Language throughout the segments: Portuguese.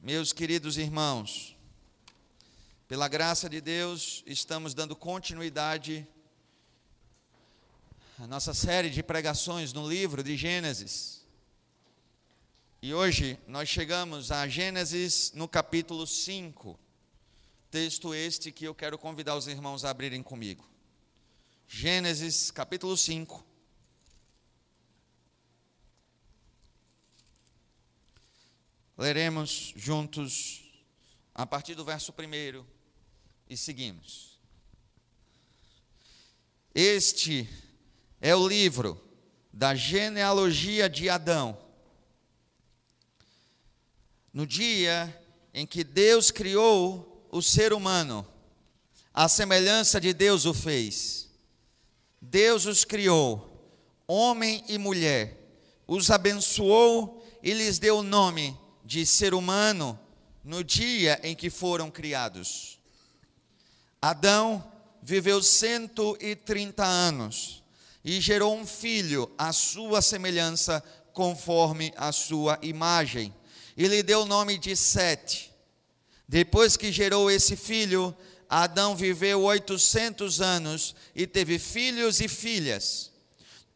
Meus queridos irmãos, pela graça de Deus, estamos dando continuidade à nossa série de pregações no livro de Gênesis. E hoje nós chegamos a Gênesis no capítulo 5. Texto este que eu quero convidar os irmãos a abrirem comigo. Gênesis capítulo 5. Leremos juntos a partir do verso 1 e seguimos. Este é o livro da genealogia de Adão. No dia em que Deus criou o ser humano, a semelhança de Deus o fez. Deus os criou, homem e mulher, os abençoou e lhes deu o nome de ser humano no dia em que foram criados. Adão viveu 130 anos e gerou um filho à sua semelhança, conforme a sua imagem. E lhe deu o nome de Sete. Depois que gerou esse filho, Adão viveu 800 anos e teve filhos e filhas.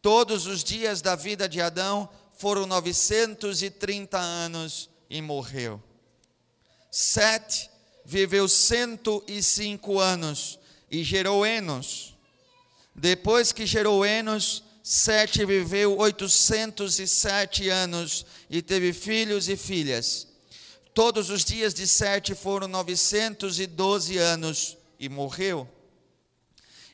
Todos os dias da vida de Adão foram 930 anos e morreu. Sete viveu 105 anos e gerou Enos. Depois que gerou Enos, Sete viveu 807 anos e teve filhos e filhas. Todos os dias de Sete foram 912 anos e morreu.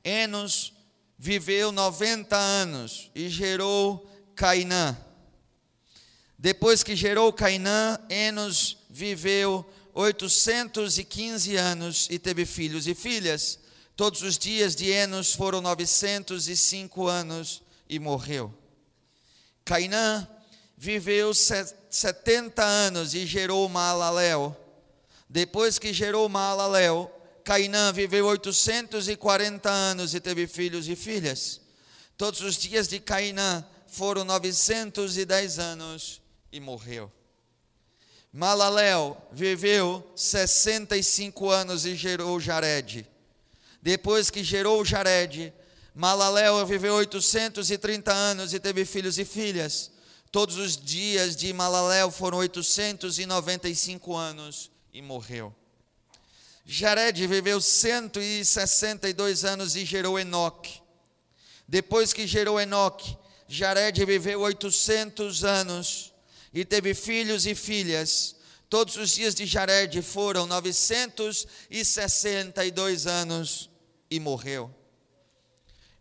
Enos viveu 90 anos e gerou Cainã. Depois que gerou Cainã, Enos viveu 815 anos e teve filhos e filhas. Todos os dias de Enos foram 905 anos e morreu. Cainã viveu 70 anos e gerou Maalalel. Depois que gerou Maalalel, Cainã viveu 840 anos e teve filhos e filhas. Todos os dias de Cainã foram 910 anos e morreu. Malalel viveu 65 anos e gerou Jared. Depois que gerou Jared, Malalel viveu 830 anos e teve filhos e filhas. Todos os dias de Malalel foram 895 anos e morreu. Jared viveu 162 anos e gerou Enoque. Depois que gerou Enoque, Jared viveu 800 anos e teve filhos e filhas. Todos os dias de Jared foram 962 anos e morreu.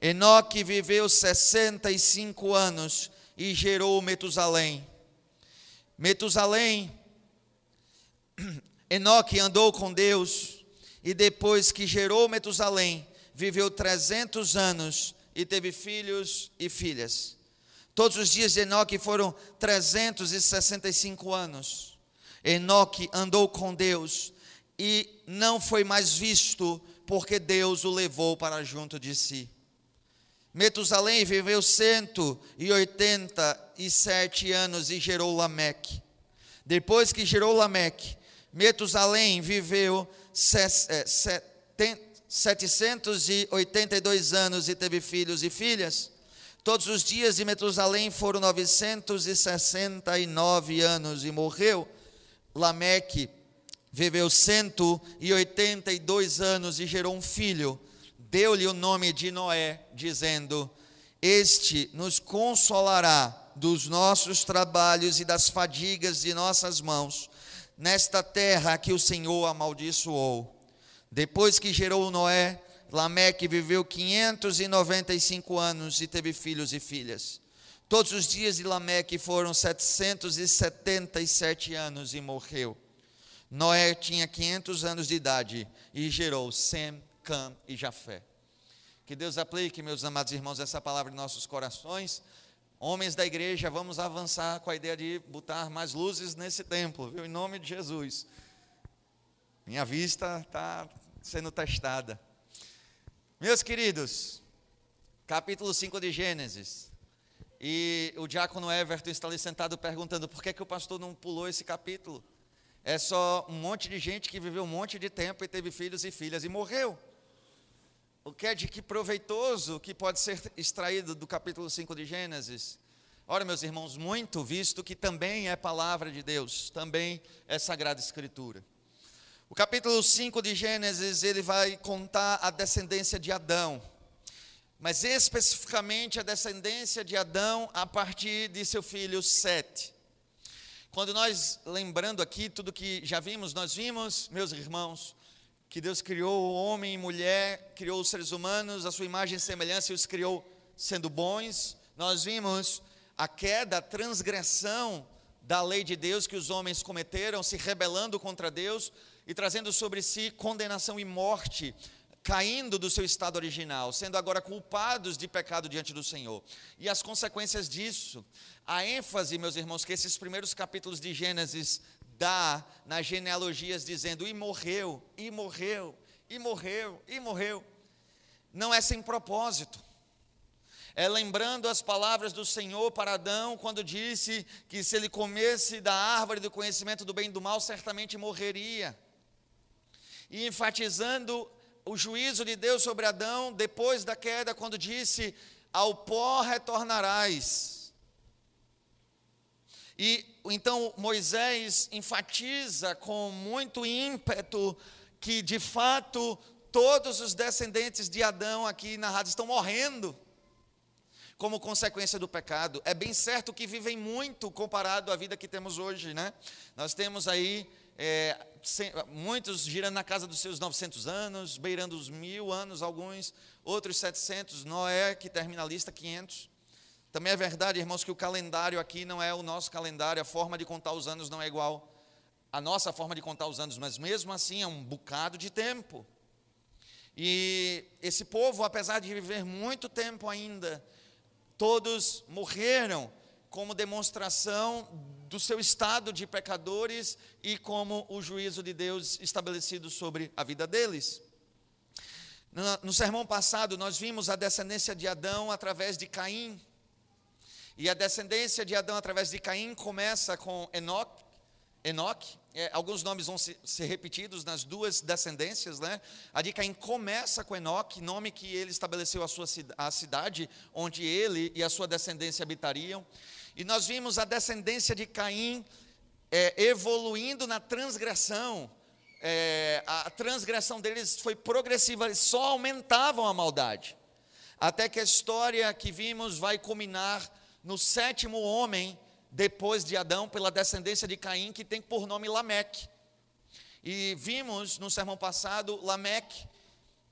Enoque viveu 65 anos e gerou Metusalém. Metusalém, Enoque andou com Deus e depois que gerou Metusalém, viveu 300 anos e teve filhos e filhas. Todos os dias de Enoque foram 365 anos. Enoque andou com Deus e não foi mais visto, porque Deus o levou para junto de si. Metusalém viveu 187 anos e gerou Lameque. Depois que gerou Lameque, Metusalém viveu 782 é, anos e teve filhos e filhas. Todos os dias de Metusalém foram 969 anos e morreu. Lameque viveu 182 anos e gerou um filho. Deu-lhe o nome de Noé, dizendo: Este nos consolará dos nossos trabalhos e das fadigas de nossas mãos, nesta terra que o Senhor amaldiçoou. Depois que gerou Noé, Lameque viveu 595 anos e teve filhos e filhas. Todos os dias de Lameque foram 777 anos e morreu. Noé tinha 500 anos de idade e gerou Sem, Cam e Jafé. Que Deus aplique, meus amados irmãos, essa palavra em nossos corações. Homens da igreja, vamos avançar com a ideia de botar mais luzes nesse templo, viu? Em nome de Jesus. Minha vista está sendo testada. Meus queridos, capítulo 5 de Gênesis. E o diácono Everton está ali sentado perguntando por que, que o pastor não pulou esse capítulo. é só um monte de gente que viveu um monte de tempo e teve filhos e filhas e morreu. O que é de que proveitoso que pode ser extraído do capítulo 5 de Gênesis? Ora, meus irmãos, muito visto que também é palavra de Deus, também é sagrada escritura. O capítulo 5 de Gênesis, ele vai contar a descendência de Adão, mas especificamente a descendência de Adão a partir de seu filho Sete. Quando nós, lembrando aqui tudo que já vimos, nós vimos, meus irmãos, que Deus criou o homem e mulher, criou os seres humanos, a sua imagem e semelhança e os criou sendo bons. Nós vimos a queda, a transgressão da lei de Deus que os homens cometeram, se rebelando contra Deus e trazendo sobre si condenação e morte, caindo do seu estado original, sendo agora culpados de pecado diante do Senhor. E as consequências disso, a ênfase, meus irmãos, que esses primeiros capítulos de Gênesis dá nas genealogias dizendo e morreu, e morreu, e morreu, e morreu, não é sem propósito é lembrando as palavras do Senhor para Adão, quando disse que se ele comesse da árvore do conhecimento do bem e do mal, certamente morreria. E enfatizando o juízo de Deus sobre Adão depois da queda, quando disse: Ao pó retornarás. E então Moisés enfatiza com muito ímpeto que de fato todos os descendentes de Adão aqui narrados estão morrendo como consequência do pecado. É bem certo que vivem muito comparado à vida que temos hoje, né? Nós temos aí é, muitos girando na casa dos seus 900 anos, beirando os mil anos, alguns, outros 700. Noé, que termina a lista, 500. Também é verdade, irmãos, que o calendário aqui não é o nosso calendário, a forma de contar os anos não é igual à nossa forma de contar os anos, mas mesmo assim é um bocado de tempo. E esse povo, apesar de viver muito tempo ainda, todos morreram como demonstração do seu estado de pecadores e como o juízo de Deus estabelecido sobre a vida deles. No, sermão passado, nós vimos a descendência de Adão através de Caim. E a descendência de Adão através de Caim começa com Enoque, Enoque, é, alguns nomes vão se, ser repetidos nas duas descendências, né? A de Caim começa com Enoque, nome que ele estabeleceu a sua a cidade onde ele e a sua descendência habitariam. E nós vimos a descendência de Caim é, evoluindo na transgressão. É, a transgressão deles foi progressiva, eles só aumentavam a maldade. Até que a história que vimos vai culminar no sétimo homem depois de Adão, pela descendência de Caim, que tem por nome Lameque. E vimos no sermão passado Lameque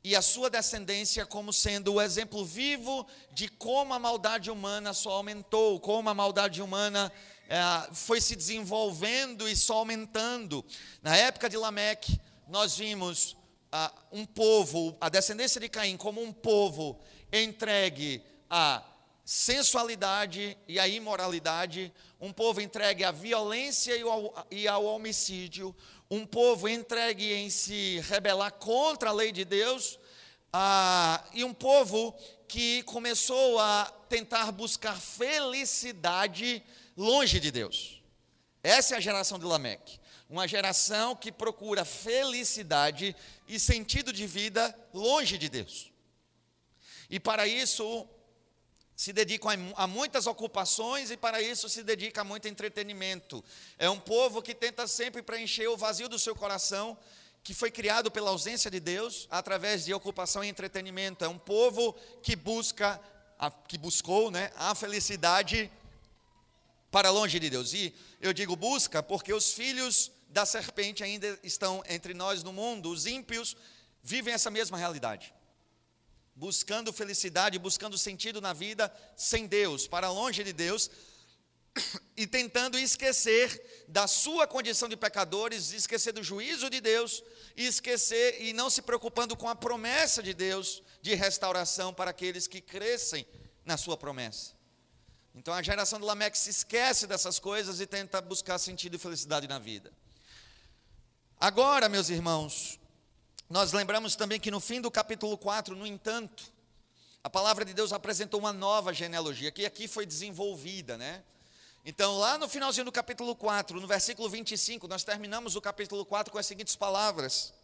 e a sua descendência como sendo o exemplo vivo de como a maldade humana só aumentou, como a maldade humana é, foi se desenvolvendo e só aumentando. Na época de Lameque, nós vimos ah, um povo, a descendência de Caim, como um povo entregue a sensualidade e a imoralidade, um povo entregue à violência e ao, e ao homicídio, um povo entregue em se rebelar contra a lei de Deus, ah, e um povo que começou a tentar buscar felicidade longe de Deus. Essa é a geração de Lameque. Uma geração que procura felicidade e sentido de vida longe de Deus. E para isso, se dedicam a muitas ocupações e para isso se dedica a muito entretenimento. É um povo que tenta sempre preencher o vazio do seu coração, que foi criado pela ausência de Deus através de ocupação e entretenimento. É um povo que busca, que buscou, né, a felicidade para longe de Deus. E eu digo busca porque os filhos da serpente ainda estão entre nós no mundo. Os ímpios vivem essa mesma realidade buscando felicidade, buscando sentido na vida sem Deus, para longe de Deus, e tentando esquecer da sua condição de pecadores, esquecer do juízo de Deus, esquecer e não se preocupando com a promessa de Deus de restauração para aqueles que crescem na sua promessa. Então a geração do Lameque se esquece dessas coisas e tenta buscar sentido e felicidade na vida. Agora, meus irmãos, nós lembramos também que no fim do capítulo 4, no entanto, a palavra de Deus apresentou uma nova genealogia, que aqui foi desenvolvida, né? Então, lá no finalzinho do capítulo 4, no versículo 25, nós terminamos o capítulo 4 com as seguintes palavras: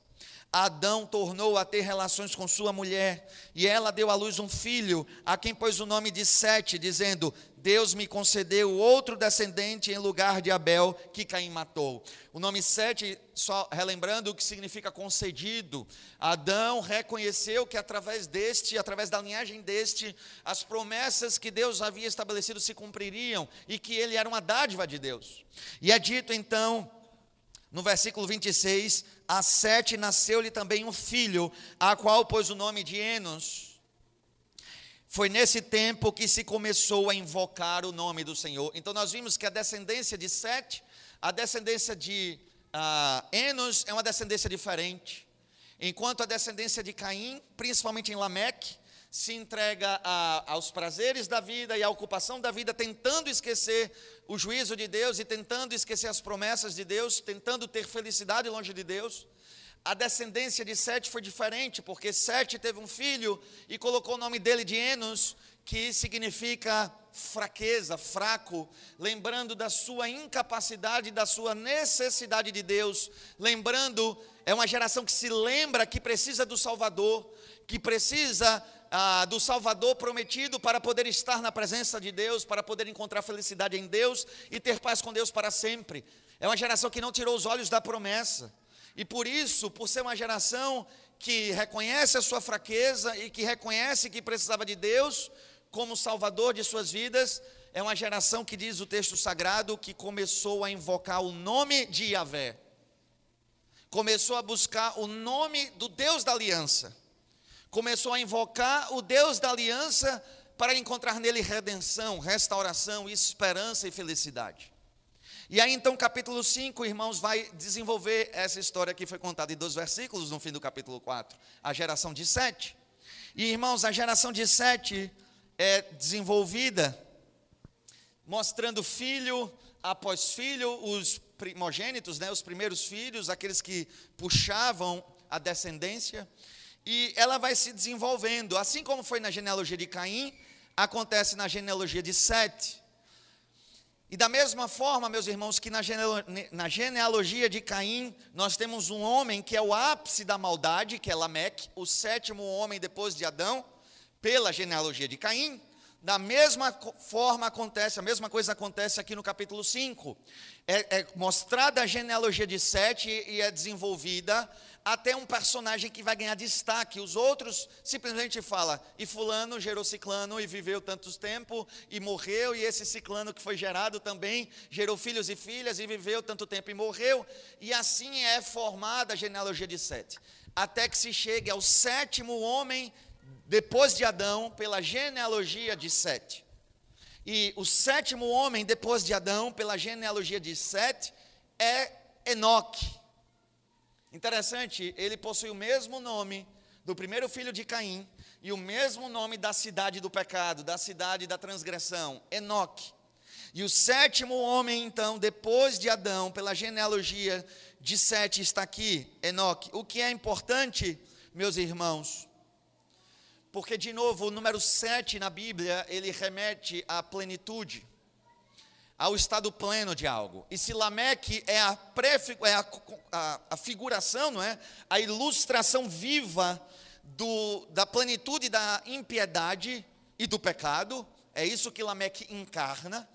Adão tornou a ter relações com sua mulher, e ela deu à luz um filho, a quem pôs o nome de Sete, dizendo: Deus me concedeu outro descendente em lugar de Abel, que Caim matou. O nome Sete, só relembrando o que significa concedido. Adão reconheceu que através deste, através da linhagem deste, as promessas que Deus havia estabelecido se cumpririam e que ele era uma dádiva de Deus. E é dito então no versículo 26, a Sete nasceu-lhe também um filho, a qual pôs o nome de Enos. Foi nesse tempo que se começou a invocar o nome do Senhor. Então nós vimos que a descendência de Sete, a descendência de uh, Enos é uma descendência diferente. Enquanto a descendência de Caim, principalmente em Lameque, se entrega a, aos prazeres da vida e à ocupação da vida, tentando esquecer o juízo de Deus e tentando esquecer as promessas de Deus, tentando ter felicidade longe de Deus. A descendência de Sete foi diferente, porque Sete teve um filho e colocou o nome dele de Enos, que significa fraqueza, fraco, lembrando da sua incapacidade, da sua necessidade de Deus, lembrando, é uma geração que se lembra que precisa do Salvador, que precisa ah, do Salvador prometido para poder estar na presença de Deus, para poder encontrar felicidade em Deus e ter paz com Deus para sempre. É uma geração que não tirou os olhos da promessa. E por isso, por ser uma geração que reconhece a sua fraqueza e que reconhece que precisava de Deus como Salvador de suas vidas, é uma geração que diz o texto sagrado que começou a invocar o nome de Yahvé. Começou a buscar o nome do Deus da aliança começou a invocar o Deus da aliança para encontrar nele redenção, restauração, esperança e felicidade. E aí então, capítulo 5, irmãos, vai desenvolver essa história que foi contada em dois versículos no fim do capítulo 4, a geração de Sete. E irmãos, a geração de Sete é desenvolvida mostrando filho após filho, os primogênitos, né, os primeiros filhos, aqueles que puxavam a descendência e ela vai se desenvolvendo, assim como foi na genealogia de Caim, acontece na genealogia de Sete. E da mesma forma, meus irmãos, que na genealogia de Caim, nós temos um homem que é o ápice da maldade, que é Lameque, o sétimo homem depois de Adão, pela genealogia de Caim. Da mesma forma acontece, a mesma coisa acontece aqui no capítulo 5. É, é mostrada a genealogia de Sete e é desenvolvida até um personagem que vai ganhar destaque. Os outros simplesmente falam, e fulano gerou ciclano e viveu tantos tempo e morreu, e esse ciclano que foi gerado também gerou filhos e filhas e viveu tanto tempo e morreu. E assim é formada a genealogia de Sete. Até que se chegue ao sétimo homem depois de Adão, pela genealogia de Sete. E o sétimo homem depois de Adão, pela genealogia de Sete, é Enoque. Interessante, ele possui o mesmo nome do primeiro filho de Caim e o mesmo nome da cidade do pecado, da cidade da transgressão, Enoque. E o sétimo homem, então, depois de Adão, pela genealogia de Sete, está aqui, Enoque. O que é importante, meus irmãos, porque, de novo, o número 7 na Bíblia, ele remete à plenitude ao estado pleno de algo. E se Lameque é a, é a, a, a figuração, não é? A ilustração viva do, da plenitude da impiedade e do pecado, é isso que Lameque encarna,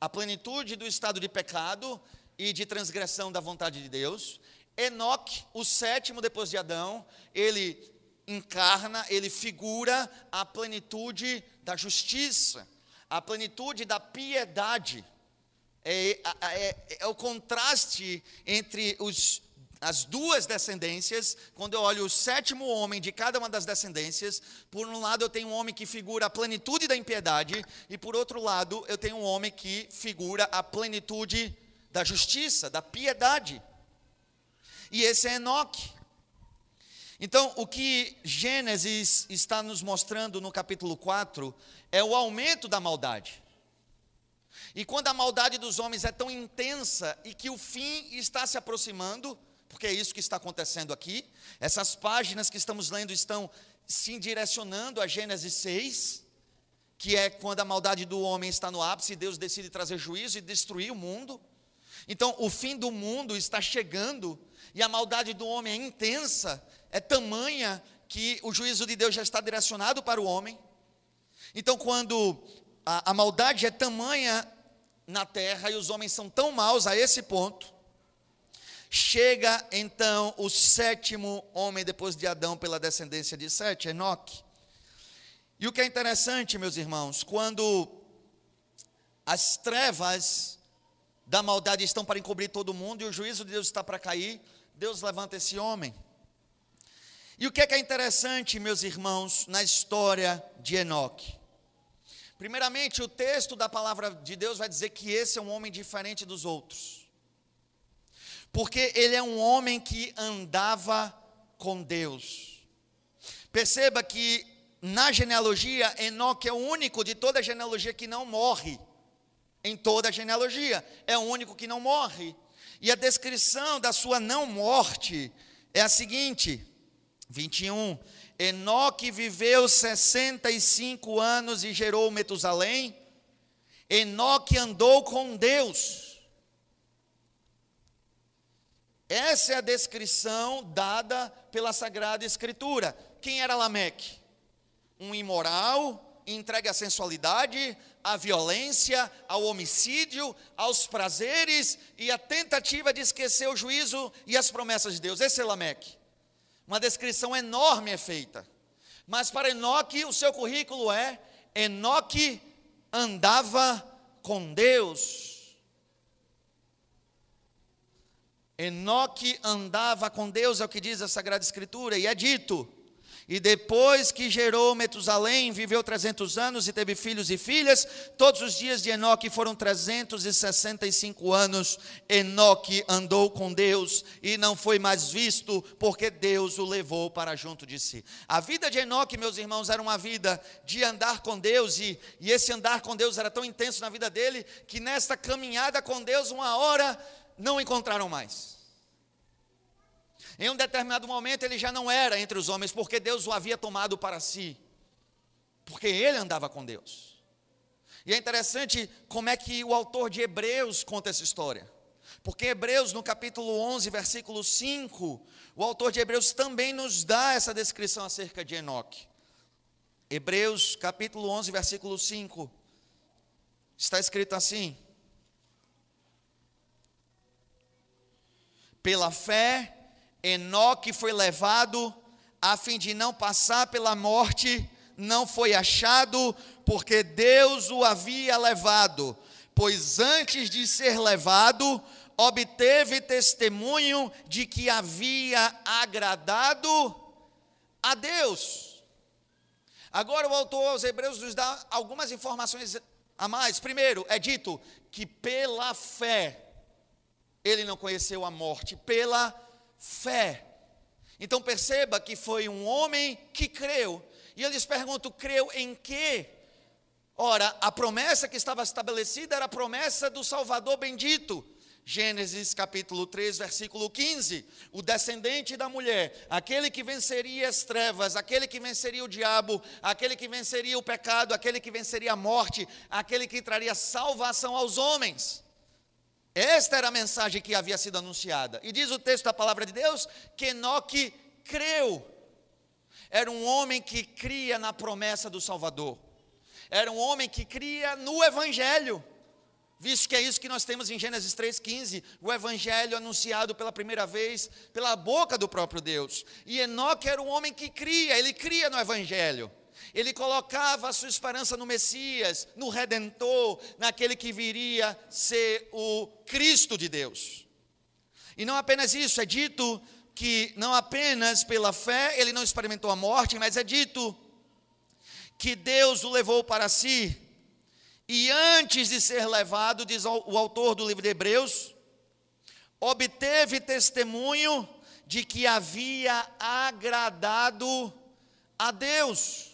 a plenitude do estado de pecado e de transgressão da vontade de Deus. Enoque, o sétimo depois de Adão, ele encarna, ele figura a plenitude da justiça, a plenitude da piedade é, é, é o contraste entre os, as duas descendências, quando eu olho o sétimo homem de cada uma das descendências, por um lado eu tenho um homem que figura a plenitude da impiedade, e por outro lado eu tenho um homem que figura a plenitude da justiça, da piedade. E esse é Enoque. Então, o que Gênesis está nos mostrando no capítulo 4 é o aumento da maldade. E quando a maldade dos homens é tão intensa e que o fim está se aproximando, porque é isso que está acontecendo aqui, essas páginas que estamos lendo estão se direcionando a Gênesis 6, que é quando a maldade do homem está no ápice Deus decide trazer juízo e destruir o mundo. Então, o fim do mundo está chegando e a maldade do homem é intensa, é tamanha que o juízo de Deus já está direcionado para o homem. Então, quando a, a maldade é tamanha na terra e os homens são tão maus a esse ponto, chega então o sétimo homem depois de Adão pela descendência de Sete, Enoque. E o que é interessante, meus irmãos, quando as trevas da maldade estão para encobrir todo mundo e o juízo de Deus está para cair, Deus levanta esse homem. E o que é, que é interessante, meus irmãos, na história de Enoque? Primeiramente, o texto da palavra de Deus vai dizer que esse é um homem diferente dos outros. Porque ele é um homem que andava com Deus. Perceba que na genealogia, Enoque é o único de toda a genealogia que não morre. Em toda a genealogia, é o único que não morre. E a descrição da sua não morte é a seguinte: 21. Enoque viveu 65 anos e gerou Metusalém. Enoque andou com Deus. Essa é a descrição dada pela Sagrada Escritura. Quem era Lameque? Um imoral, entregue à sensualidade, à violência, ao homicídio, aos prazeres e à tentativa de esquecer o juízo e as promessas de Deus. Esse é Lameque. Uma descrição enorme é feita. Mas para Enoque, o seu currículo é: Enoque andava com Deus. Enoque andava com Deus, é o que diz a Sagrada Escritura, e é dito: e depois que gerou Metusalém, viveu 300 anos e teve filhos e filhas. Todos os dias de Enoque foram 365 anos. Enoque andou com Deus e não foi mais visto, porque Deus o levou para junto de si. A vida de Enoque, meus irmãos, era uma vida de andar com Deus, e, e esse andar com Deus era tão intenso na vida dele, que nesta caminhada com Deus, uma hora não encontraram mais. Em um determinado momento ele já não era entre os homens, porque Deus o havia tomado para si, porque ele andava com Deus. E é interessante como é que o autor de Hebreus conta essa história. Porque Hebreus, no capítulo 11, versículo 5, o autor de Hebreus também nos dá essa descrição acerca de Enoque. Hebreus, capítulo 11, versículo 5, está escrito assim: Pela fé, Enoque foi levado a fim de não passar pela morte, não foi achado, porque Deus o havia levado, pois antes de ser levado, obteve testemunho de que havia agradado a Deus. Agora o autor aos Hebreus nos dá algumas informações a mais. Primeiro, é dito que pela fé ele não conheceu a morte, pela fé. Então perceba que foi um homem que creu. E eu lhes pergunto: creu em quê? Ora, a promessa que estava estabelecida era a promessa do Salvador bendito. Gênesis capítulo 3, versículo 15: o descendente da mulher, aquele que venceria as trevas, aquele que venceria o diabo, aquele que venceria o pecado, aquele que venceria a morte, aquele que traria salvação aos homens. Esta era a mensagem que havia sido anunciada. E diz o texto da palavra de Deus que Enoque creu. Era um homem que cria na promessa do Salvador. Era um homem que cria no Evangelho. Visto que é isso que nós temos em Gênesis 3,15, o Evangelho anunciado pela primeira vez pela boca do próprio Deus. E Enoque era um homem que cria, ele cria no Evangelho. Ele colocava a sua esperança no Messias, no Redentor, naquele que viria ser o Cristo de Deus. E não apenas isso, é dito que não apenas pela fé ele não experimentou a morte, mas é dito que Deus o levou para si. E antes de ser levado, diz o autor do livro de Hebreus, obteve testemunho de que havia agradado a Deus.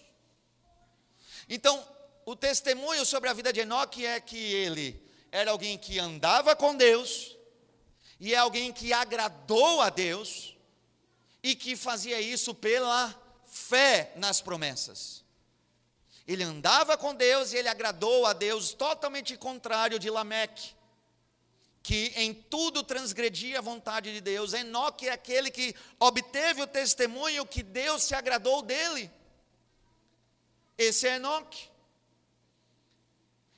Então, o testemunho sobre a vida de Enoque é que ele era alguém que andava com Deus, e é alguém que agradou a Deus, e que fazia isso pela fé nas promessas. Ele andava com Deus e ele agradou a Deus, totalmente contrário de Lameque, que em tudo transgredia a vontade de Deus. Enoque é aquele que obteve o testemunho que Deus se agradou dele. Esse é Enoque.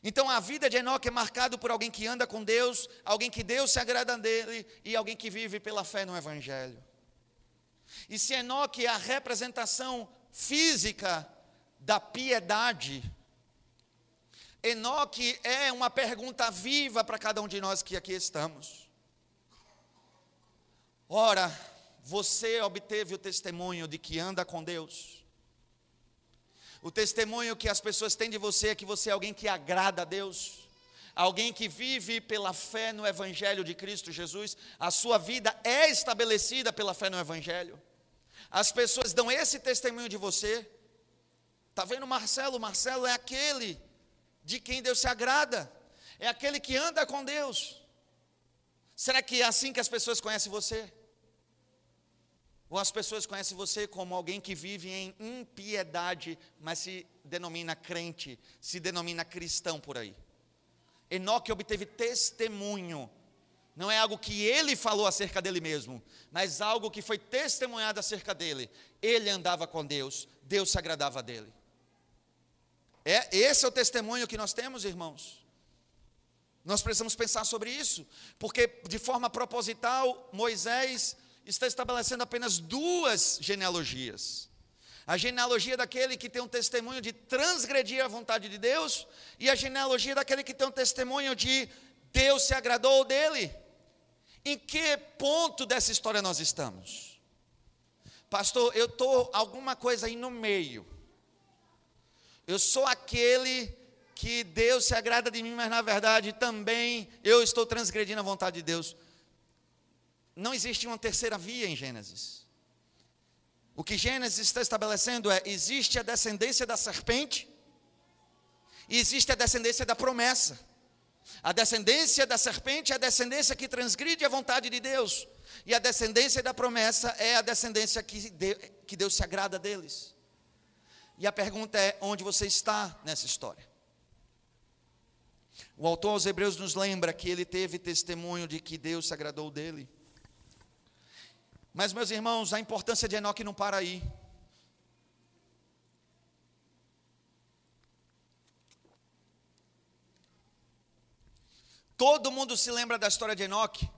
Então a vida de Enoque é marcada por alguém que anda com Deus, alguém que Deus se agrada dele e alguém que vive pela fé no Evangelho. E se Enoque é a representação física da piedade, Enoque é uma pergunta viva para cada um de nós que aqui estamos. Ora, você obteve o testemunho de que anda com Deus. O testemunho que as pessoas têm de você é que você é alguém que agrada a Deus, alguém que vive pela fé no Evangelho de Cristo Jesus, a sua vida é estabelecida pela fé no Evangelho. As pessoas dão esse testemunho de você. Está vendo Marcelo? Marcelo é aquele de quem Deus se agrada, é aquele que anda com Deus. Será que é assim que as pessoas conhecem você? Ou as pessoas conhecem você como alguém que vive em impiedade, mas se denomina crente, se denomina cristão por aí. Enoque obteve testemunho. Não é algo que ele falou acerca dele mesmo, mas algo que foi testemunhado acerca dele. Ele andava com Deus, Deus se agradava dele. É esse é o testemunho que nós temos, irmãos. Nós precisamos pensar sobre isso, porque de forma proposital Moisés está estabelecendo apenas duas genealogias. A genealogia daquele que tem um testemunho de transgredir a vontade de Deus, e a genealogia daquele que tem um testemunho de Deus se agradou dele. Em que ponto dessa história nós estamos? Pastor, eu estou alguma coisa aí no meio. Eu sou aquele que Deus se agrada de mim, mas na verdade também eu estou transgredindo a vontade de Deus. Não existe uma terceira via em Gênesis. O que Gênesis está estabelecendo é: existe a descendência da serpente, e existe a descendência da promessa. A descendência da serpente é a descendência que transgride a vontade de Deus, e a descendência da promessa é a descendência que, que Deus se agrada deles. E a pergunta é: onde você está nessa história? O autor aos Hebreus nos lembra que ele teve testemunho de que Deus se agradou dele. Mas, meus irmãos, a importância de Enoque não para aí. Todo mundo se lembra da história de Enoque,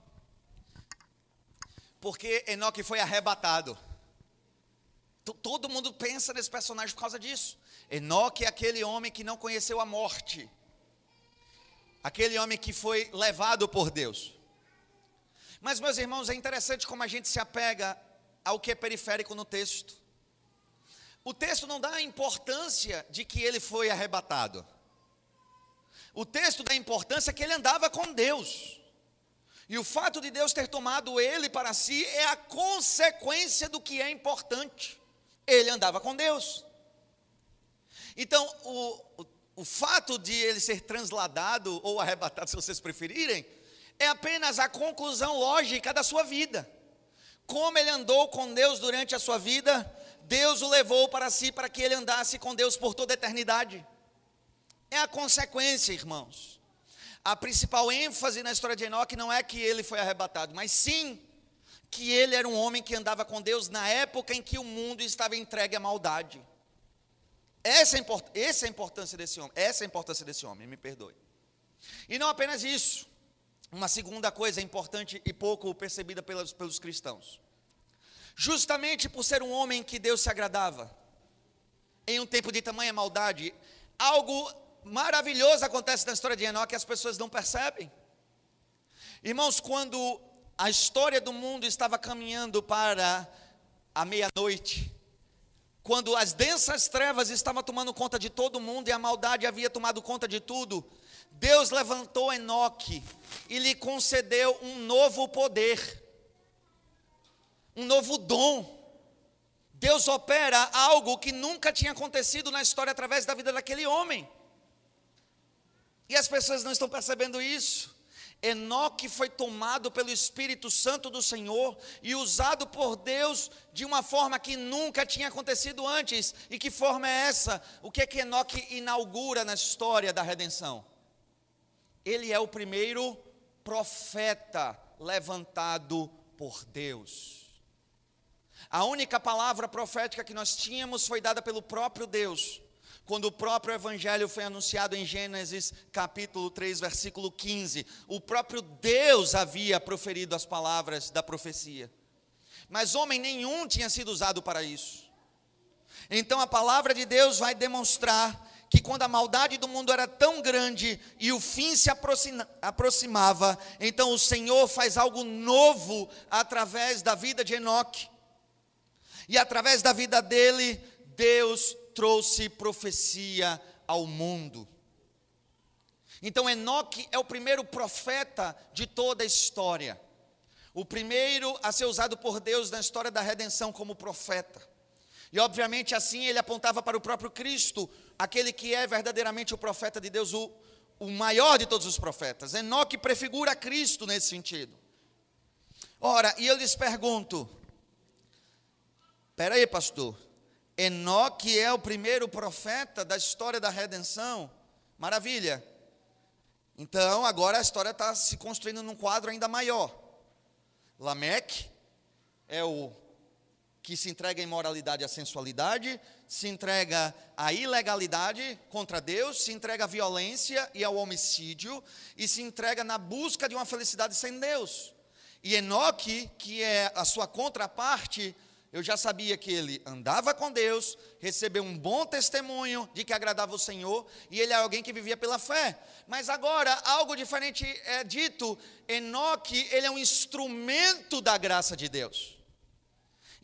porque Enoque foi arrebatado. Todo mundo pensa nesse personagem por causa disso. Enoque é aquele homem que não conheceu a morte, aquele homem que foi levado por Deus. Mas, meus irmãos, é interessante como a gente se apega ao que é periférico no texto. O texto não dá a importância de que ele foi arrebatado. O texto dá a importância que ele andava com Deus. E o fato de Deus ter tomado ele para si é a consequência do que é importante. Ele andava com Deus. Então, o, o, o fato de ele ser transladado ou arrebatado, se vocês preferirem, é apenas a conclusão lógica da sua vida. Como ele andou com Deus durante a sua vida, Deus o levou para si para que ele andasse com Deus por toda a eternidade. É a consequência, irmãos. A principal ênfase na história de Enoque não é que ele foi arrebatado, mas sim que ele era um homem que andava com Deus na época em que o mundo estava entregue à maldade. Essa é, essa é a importância desse homem, essa é a importância desse homem, me perdoe. E não apenas isso, uma segunda coisa importante e pouco percebida pelos, pelos cristãos. Justamente por ser um homem que Deus se agradava, em um tempo de tamanha maldade, algo maravilhoso acontece na história de Enoque que as pessoas não percebem. Irmãos, quando a história do mundo estava caminhando para a meia-noite, quando as densas trevas estavam tomando conta de todo mundo e a maldade havia tomado conta de tudo, Deus levantou Enoque e lhe concedeu um novo poder, um novo dom. Deus opera algo que nunca tinha acontecido na história através da vida daquele homem. E as pessoas não estão percebendo isso. Enoque foi tomado pelo Espírito Santo do Senhor e usado por Deus de uma forma que nunca tinha acontecido antes. E que forma é essa? O que é que Enoque inaugura na história da redenção? Ele é o primeiro profeta levantado por Deus. A única palavra profética que nós tínhamos foi dada pelo próprio Deus quando o próprio evangelho foi anunciado em Gênesis capítulo 3, versículo 15, o próprio Deus havia proferido as palavras da profecia. Mas homem nenhum tinha sido usado para isso. Então a palavra de Deus vai demonstrar que quando a maldade do mundo era tão grande e o fim se aproximava, então o Senhor faz algo novo através da vida de Enoque. E através da vida dele, Deus trouxe profecia ao mundo. Então Enoque é o primeiro profeta de toda a história. O primeiro a ser usado por Deus na história da redenção como profeta. E obviamente assim ele apontava para o próprio Cristo, aquele que é verdadeiramente o profeta de Deus, o, o maior de todos os profetas. Enoque prefigura Cristo nesse sentido. Ora, e eu lhes pergunto: Espera aí, pastor. Enoque é o primeiro profeta da história da redenção. Maravilha. Então, agora a história está se construindo num quadro ainda maior. Lameque é o que se entrega à imoralidade e à sensualidade, se entrega à ilegalidade contra Deus, se entrega à violência e ao homicídio, e se entrega na busca de uma felicidade sem Deus. E Enoque, que é a sua contraparte, eu já sabia que ele andava com Deus, recebeu um bom testemunho de que agradava o Senhor, e ele é alguém que vivia pela fé. Mas agora, algo diferente é dito: Enoque, ele é um instrumento da graça de Deus.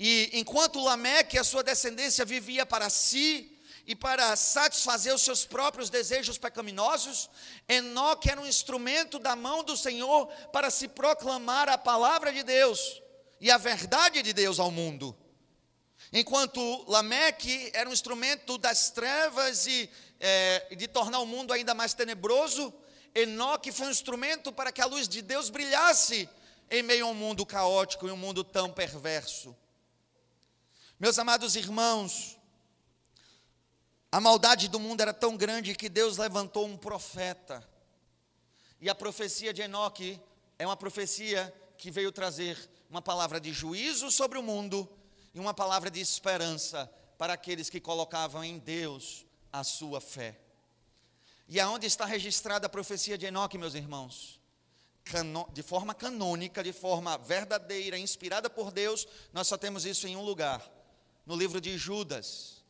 E enquanto Lameque, a sua descendência, vivia para si, e para satisfazer os seus próprios desejos pecaminosos, Enoque era um instrumento da mão do Senhor para se proclamar a palavra de Deus e a verdade de Deus ao mundo. Enquanto Lameque era um instrumento das trevas e é, de tornar o mundo ainda mais tenebroso, Enoque foi um instrumento para que a luz de Deus brilhasse em meio a um mundo caótico e um mundo tão perverso. Meus amados irmãos, a maldade do mundo era tão grande que Deus levantou um profeta. E a profecia de Enoque é uma profecia que veio trazer uma palavra de juízo sobre o mundo e uma palavra de esperança para aqueles que colocavam em Deus a sua fé. E aonde está registrada a profecia de Enoque, meus irmãos? De forma canônica, de forma verdadeira, inspirada por Deus, nós só temos isso em um lugar, no livro de Judas.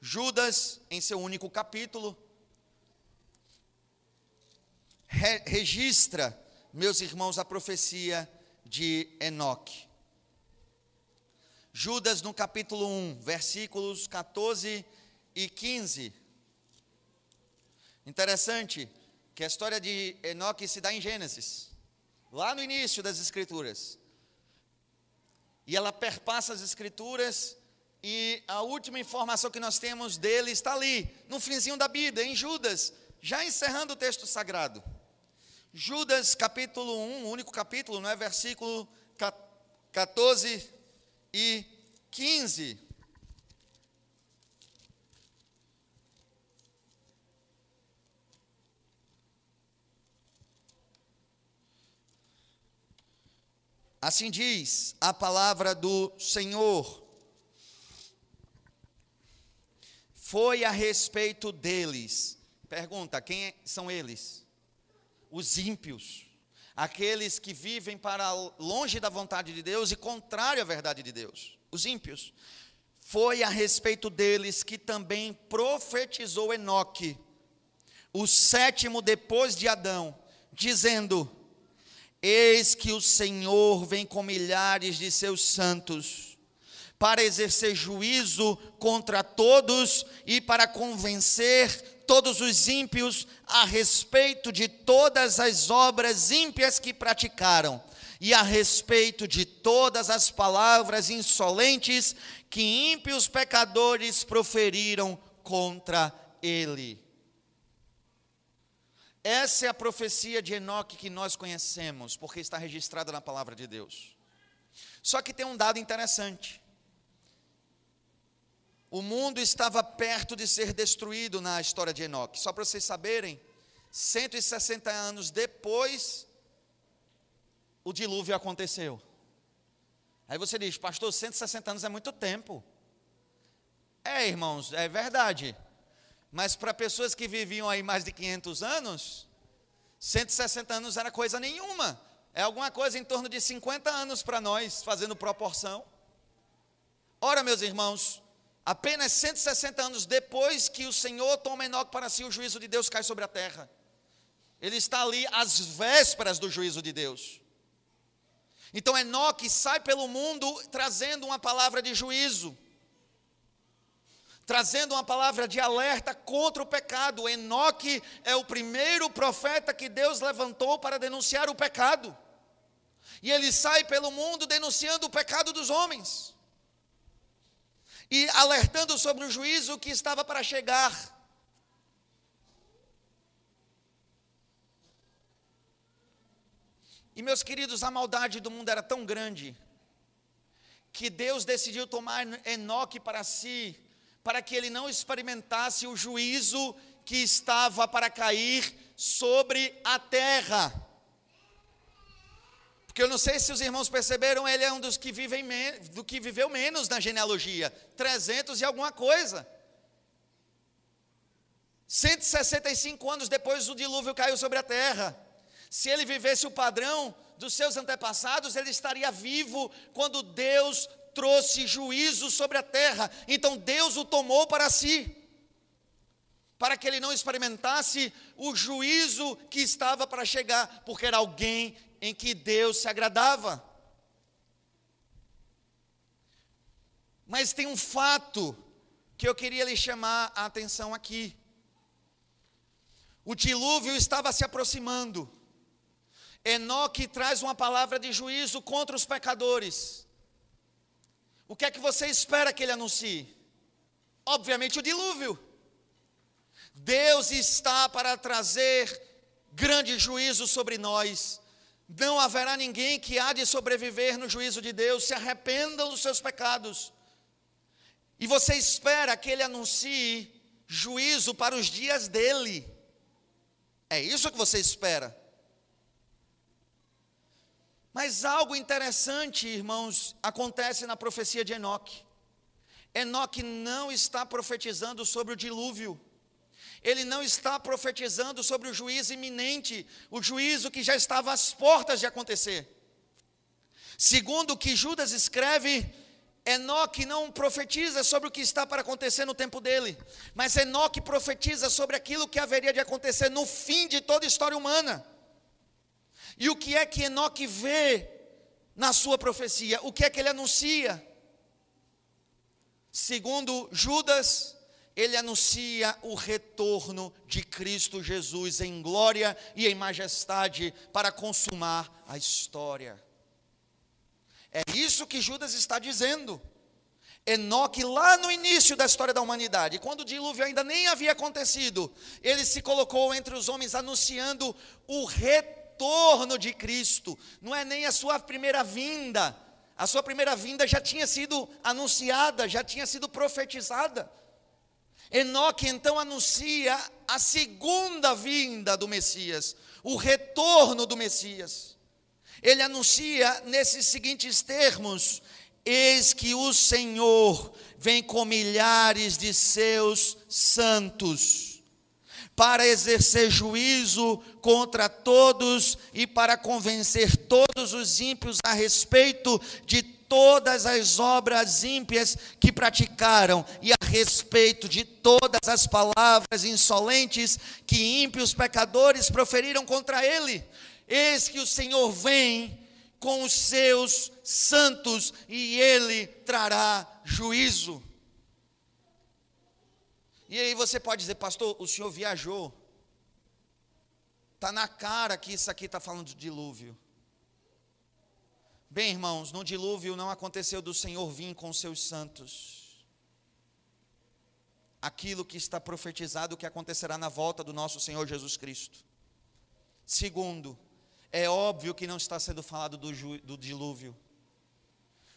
Judas, em seu único capítulo, re, registra, meus irmãos, a profecia de Enoque. Judas no capítulo 1, versículos 14 e 15. Interessante que a história de Enoque se dá em Gênesis, lá no início das Escrituras. E ela perpassa as Escrituras, e a última informação que nós temos dele está ali, no finzinho da Bíblia, em Judas, já encerrando o texto sagrado. Judas capítulo 1, único capítulo, não é? Versículo 14 e 15. Assim diz a palavra do Senhor. Foi a respeito deles. Pergunta: quem são eles? Os ímpios aqueles que vivem para longe da vontade de Deus e contrário à verdade de Deus, os ímpios. Foi a respeito deles que também profetizou Enoque, o sétimo depois de Adão, dizendo: Eis que o Senhor vem com milhares de seus santos, para exercer juízo contra todos e para convencer todos os ímpios a respeito de todas as obras ímpias que praticaram e a respeito de todas as palavras insolentes que ímpios pecadores proferiram contra ele. Essa é a profecia de Enoque que nós conhecemos, porque está registrada na palavra de Deus. Só que tem um dado interessante. O mundo estava perto de ser destruído na história de Enoque. Só para vocês saberem, 160 anos depois, o dilúvio aconteceu. Aí você diz, pastor, 160 anos é muito tempo. É, irmãos, é verdade. Mas para pessoas que viviam aí mais de 500 anos, 160 anos era coisa nenhuma. É alguma coisa em torno de 50 anos para nós, fazendo proporção. Ora, meus irmãos, apenas 160 anos depois que o Senhor toma Enoque para si, o juízo de Deus cai sobre a terra. Ele está ali às vésperas do juízo de Deus. Então Enoque sai pelo mundo trazendo uma palavra de juízo trazendo uma palavra de alerta contra o pecado. Enoque é o primeiro profeta que Deus levantou para denunciar o pecado. E ele sai pelo mundo denunciando o pecado dos homens. E alertando sobre o juízo que estava para chegar. E meus queridos, a maldade do mundo era tão grande que Deus decidiu tomar Enoque para si para que ele não experimentasse o juízo que estava para cair sobre a terra. Porque eu não sei se os irmãos perceberam, ele é um dos que vivem do que viveu menos na genealogia, 300 e alguma coisa. 165 anos depois o dilúvio caiu sobre a terra. Se ele vivesse o padrão dos seus antepassados, ele estaria vivo quando Deus trouxe juízo sobre a terra, então Deus o tomou para si, para que ele não experimentasse o juízo que estava para chegar, porque era alguém em que Deus se agradava. Mas tem um fato que eu queria lhe chamar a atenção aqui. O dilúvio estava se aproximando. Enoque traz uma palavra de juízo contra os pecadores. O que é que você espera que ele anuncie? Obviamente o dilúvio. Deus está para trazer grande juízo sobre nós. Não haverá ninguém que há de sobreviver no juízo de Deus. Se arrependam dos seus pecados. E você espera que ele anuncie juízo para os dias dele. É isso que você espera. Mas algo interessante, irmãos, acontece na profecia de Enoque. Enoque não está profetizando sobre o dilúvio. Ele não está profetizando sobre o juízo iminente, o juízo que já estava às portas de acontecer. Segundo o que Judas escreve, Enoque não profetiza sobre o que está para acontecer no tempo dele, mas Enoque profetiza sobre aquilo que haveria de acontecer no fim de toda a história humana. E o que é que Enoque vê na sua profecia? O que é que ele anuncia? Segundo Judas, ele anuncia o retorno de Cristo Jesus em glória e em majestade para consumar a história. É isso que Judas está dizendo. Enoque, lá no início da história da humanidade, quando o dilúvio ainda nem havia acontecido, ele se colocou entre os homens anunciando o retorno de Cristo, não é nem a sua primeira vinda. A sua primeira vinda já tinha sido anunciada, já tinha sido profetizada. Enoque então anuncia a segunda vinda do Messias, o retorno do Messias. Ele anuncia nesses seguintes termos: Eis que o Senhor vem com milhares de seus santos para exercer juízo contra todos e para convencer todos os ímpios a respeito de todas as obras ímpias que praticaram e a respeito de todas as palavras insolentes que ímpios pecadores proferiram contra ele. Eis que o Senhor vem com os seus santos e ele trará juízo. E aí você pode dizer, pastor, o senhor viajou. Está na cara que isso aqui está falando de dilúvio. Bem, irmãos, no dilúvio não aconteceu do Senhor vir com seus santos. Aquilo que está profetizado que acontecerá na volta do nosso Senhor Jesus Cristo. Segundo, é óbvio que não está sendo falado do, do dilúvio,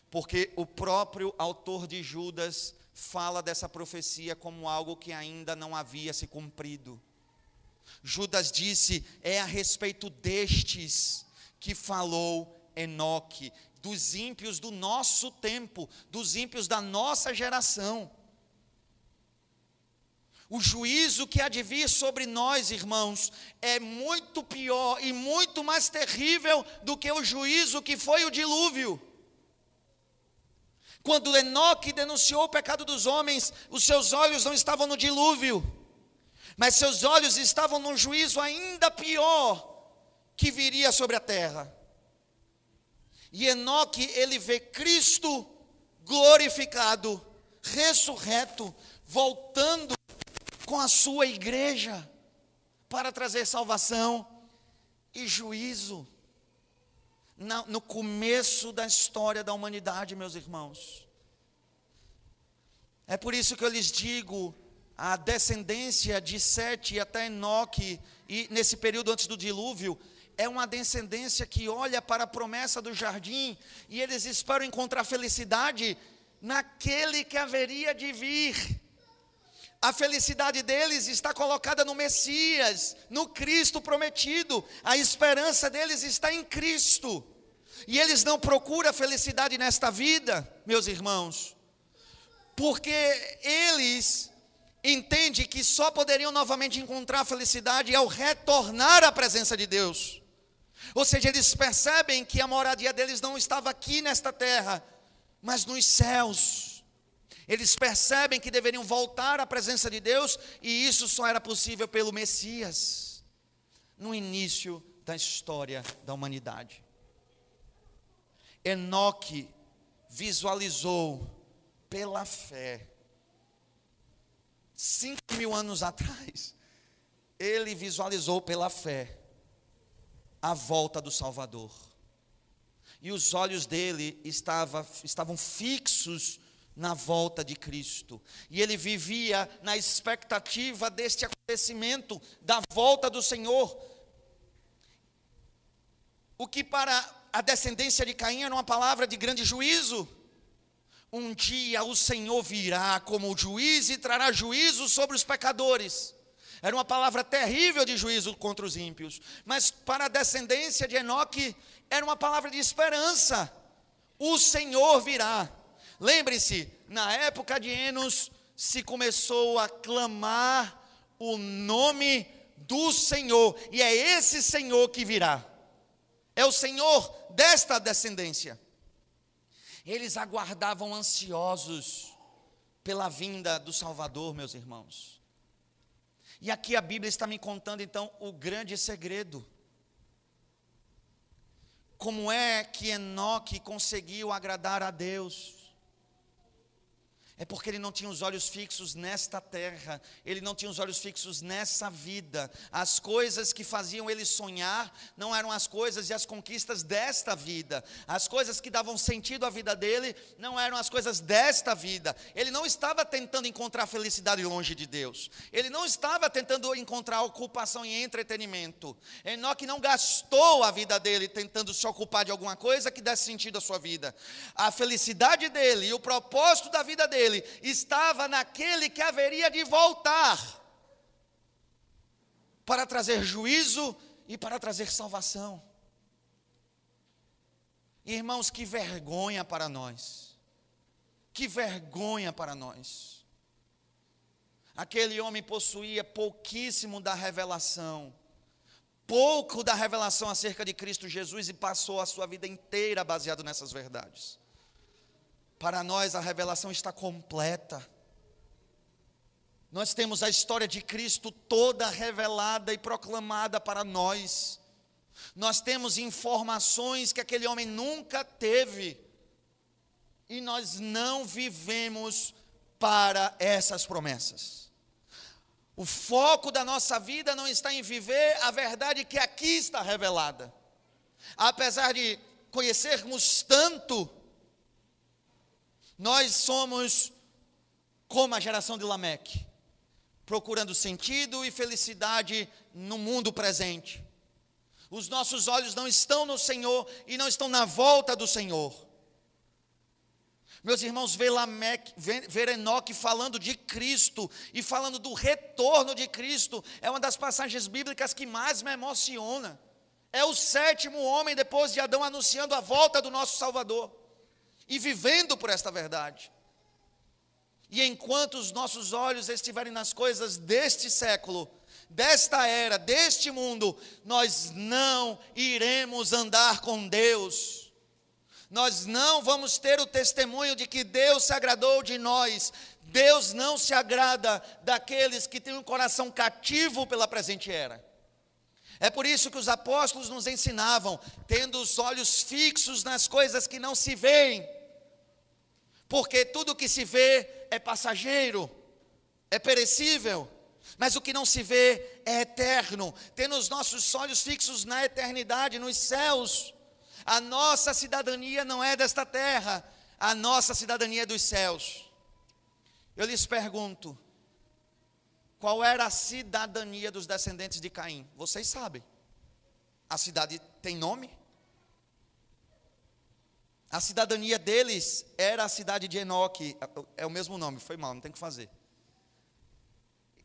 porque o próprio autor de Judas fala dessa profecia como algo que ainda não havia se cumprido. Judas disse: é a respeito destes que falou Enoque, dos ímpios do nosso tempo, dos ímpios da nossa geração. O juízo que há de vir sobre nós, irmãos, é muito pior e muito mais terrível do que o juízo que foi o dilúvio. Quando Enoque denunciou o pecado dos homens, os seus olhos não estavam no dilúvio, mas seus olhos estavam num juízo ainda pior que viria sobre a terra. E Enoque, ele vê Cristo glorificado, ressurreto, voltando com a sua igreja para trazer salvação e juízo. no começo da história da humanidade, meus irmãos. É por isso que eu lhes digo: a descendência de Sete até Enoque, e nesse período antes do dilúvio, é uma descendência que olha para a promessa do jardim e eles esperam encontrar felicidade naquele que haveria de vir. A felicidade deles está colocada no Messias, no Cristo prometido. A esperança deles está em Cristo. E eles não procuram felicidade nesta vida, meus irmãos, porque eles entendem que só poderiam novamente encontrar felicidade ao retornar à presença de Deus. Ou seja, eles percebem que a moradia deles não estava aqui nesta terra, mas nos céus. Eles percebem que deveriam voltar à presença de Deus e isso só era possível pelo Messias, no início da história da humanidade. Enoque visualizou pela fé, cinco mil anos atrás, ele visualizou pela fé a volta do Salvador. E os olhos dele estava, estavam fixos na volta de Cristo. E ele vivia na expectativa deste acontecimento, da volta do Senhor. O que para a descendência de Caim era uma palavra de grande juízo. Um dia o Senhor virá como juiz e trará juízo sobre os pecadores. Era uma palavra terrível de juízo contra os ímpios. Mas para a descendência de Enoque, era uma palavra de esperança. O Senhor virá. Lembre-se, na época de Enos, se começou a clamar o nome do Senhor, e é esse Senhor que virá, é o Senhor desta descendência. Eles aguardavam ansiosos pela vinda do Salvador, meus irmãos. E aqui a Bíblia está me contando então o grande segredo. Como é que Enoque conseguiu agradar a Deus? É porque ele não tinha os olhos fixos nesta terra, ele não tinha os olhos fixos nessa vida. As coisas que faziam ele sonhar não eram as coisas e as conquistas desta vida. As coisas que davam sentido à vida dele não eram as coisas desta vida. Ele não estava tentando encontrar felicidade longe de Deus. Ele não estava tentando encontrar ocupação e entretenimento. Enoque não gastou a vida dele tentando se ocupar de alguma coisa que desse sentido à sua vida. A felicidade dele e o propósito da vida dele dele estava naquele que haveria de voltar para trazer juízo e para trazer salvação. Irmãos, que vergonha para nós. Que vergonha para nós. Aquele homem possuía pouquíssimo da revelação, pouco da revelação acerca de Cristo Jesus e passou a sua vida inteira baseado nessas verdades. Para nós a revelação está completa. Nós temos a história de Cristo toda revelada e proclamada para nós. Nós temos informações que aquele homem nunca teve. E nós não vivemos para essas promessas. O foco da nossa vida não está em viver a verdade que aqui está revelada. Apesar de conhecermos tanto nós somos como a geração de Lameque, procurando sentido e felicidade no mundo presente. Os nossos olhos não estão no Senhor e não estão na volta do Senhor. Meus irmãos, ver, Lameque, ver Enoque falando de Cristo e falando do retorno de Cristo é uma das passagens bíblicas que mais me emociona. É o sétimo homem depois de Adão anunciando a volta do nosso Salvador e vivendo por esta verdade. E enquanto os nossos olhos estiverem nas coisas deste século, desta era, deste mundo, nós não iremos andar com Deus. Nós não vamos ter o testemunho de que Deus se agradou de nós. Deus não se agrada daqueles que têm um coração cativo pela presente era. É por isso que os apóstolos nos ensinavam, tendo os olhos fixos nas coisas que não se veem, porque tudo que se vê é passageiro, é perecível mas o que não se vê é eterno. Tendo os nossos olhos fixos na eternidade, nos céus. A nossa cidadania não é desta terra, a nossa cidadania é dos céus. Eu lhes pergunto: qual era a cidadania dos descendentes de Caim? Vocês sabem. A cidade tem nome? A cidadania deles era a cidade de Enoque. É o mesmo nome, foi mal, não tem o que fazer.